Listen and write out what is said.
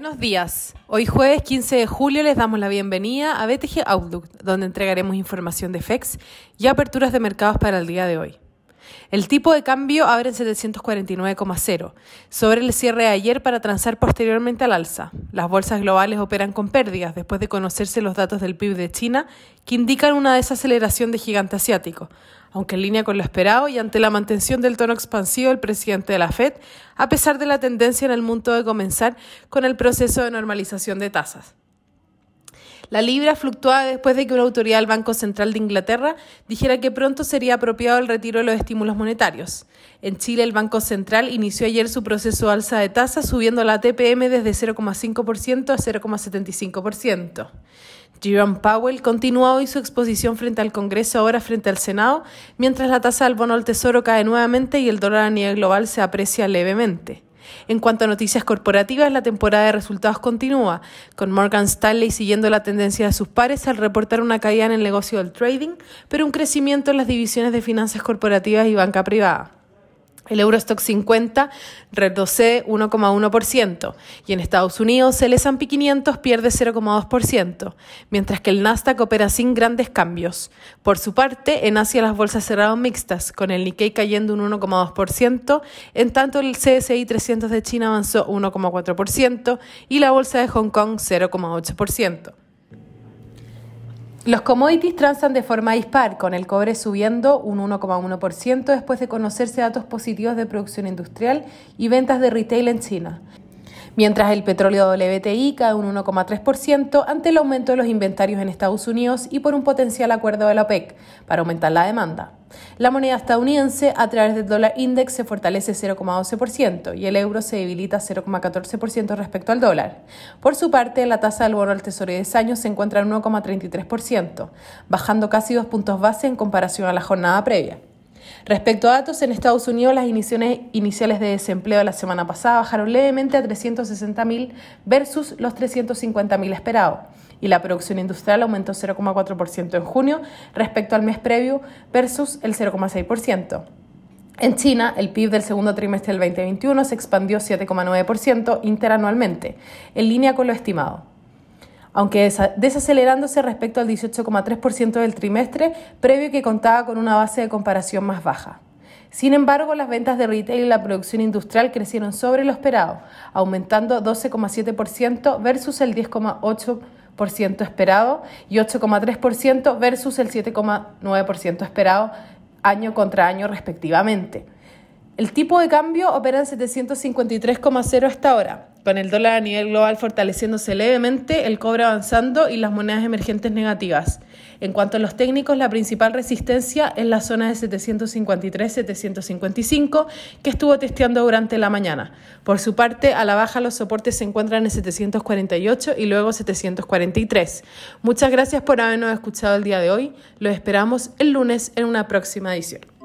Buenos días. Hoy jueves 15 de julio les damos la bienvenida a BTG Outlook, donde entregaremos información de FEX y aperturas de mercados para el día de hoy. El tipo de cambio abre en 749,0 sobre el cierre de ayer para transar posteriormente al alza. Las bolsas globales operan con pérdidas después de conocerse los datos del PIB de China que indican una desaceleración de gigante asiático, aunque en línea con lo esperado y ante la mantención del tono expansivo del presidente de la Fed, a pesar de la tendencia en el mundo de comenzar con el proceso de normalización de tasas. La libra fluctuaba después de que una autoridad del Banco Central de Inglaterra dijera que pronto sería apropiado el retiro de los estímulos monetarios. En Chile, el Banco Central inició ayer su proceso de alza de tasas, subiendo la TPM desde 0,5% a 0,75%. Jerome Powell continúa hoy su exposición frente al Congreso, ahora frente al Senado, mientras la tasa del bono al Tesoro cae nuevamente y el dólar a nivel global se aprecia levemente. En cuanto a noticias corporativas, la temporada de resultados continúa, con Morgan Stanley siguiendo la tendencia de sus pares al reportar una caída en el negocio del trading, pero un crecimiento en las divisiones de finanzas corporativas y banca privada. El Eurostock 50 retrocede 1,1% y en Estados Unidos el S&P 500 pierde 0,2%, mientras que el Nasdaq opera sin grandes cambios. Por su parte, en Asia las bolsas cerraron mixtas, con el Nikkei cayendo un 1,2%, en tanto el CSI 300 de China avanzó 1,4% y la bolsa de Hong Kong 0,8%. Los commodities transan de forma dispar, con el cobre subiendo un 1,1% después de conocerse datos positivos de producción industrial y ventas de retail en China mientras el petróleo WTI cae un 1,3% ante el aumento de los inventarios en Estados Unidos y por un potencial acuerdo de la OPEC para aumentar la demanda. La moneda estadounidense a través del dólar index se fortalece 0,12% y el euro se debilita 0,14% respecto al dólar. Por su parte, la tasa del bono al tesoro de 10 años se encuentra en 1,33%, bajando casi dos puntos base en comparación a la jornada previa. Respecto a datos, en Estados Unidos las iniciales de desempleo de la semana pasada bajaron levemente a 360.000 versus los 350.000 esperados y la producción industrial aumentó 0,4% en junio respecto al mes previo versus el 0,6%. En China, el PIB del segundo trimestre del 2021 se expandió 7,9% interanualmente, en línea con lo estimado aunque desacelerándose respecto al 18,3% del trimestre previo que contaba con una base de comparación más baja. Sin embargo, las ventas de retail y la producción industrial crecieron sobre lo esperado, aumentando 12,7% versus el 10,8% esperado y 8,3% versus el 7,9% esperado año contra año respectivamente. El tipo de cambio opera en 753,0 hasta ahora, con el dólar a nivel global fortaleciéndose levemente, el cobre avanzando y las monedas emergentes negativas. En cuanto a los técnicos, la principal resistencia es la zona de 753-755 que estuvo testeando durante la mañana. Por su parte, a la baja los soportes se encuentran en 748 y luego 743. Muchas gracias por habernos escuchado el día de hoy. Los esperamos el lunes en una próxima edición.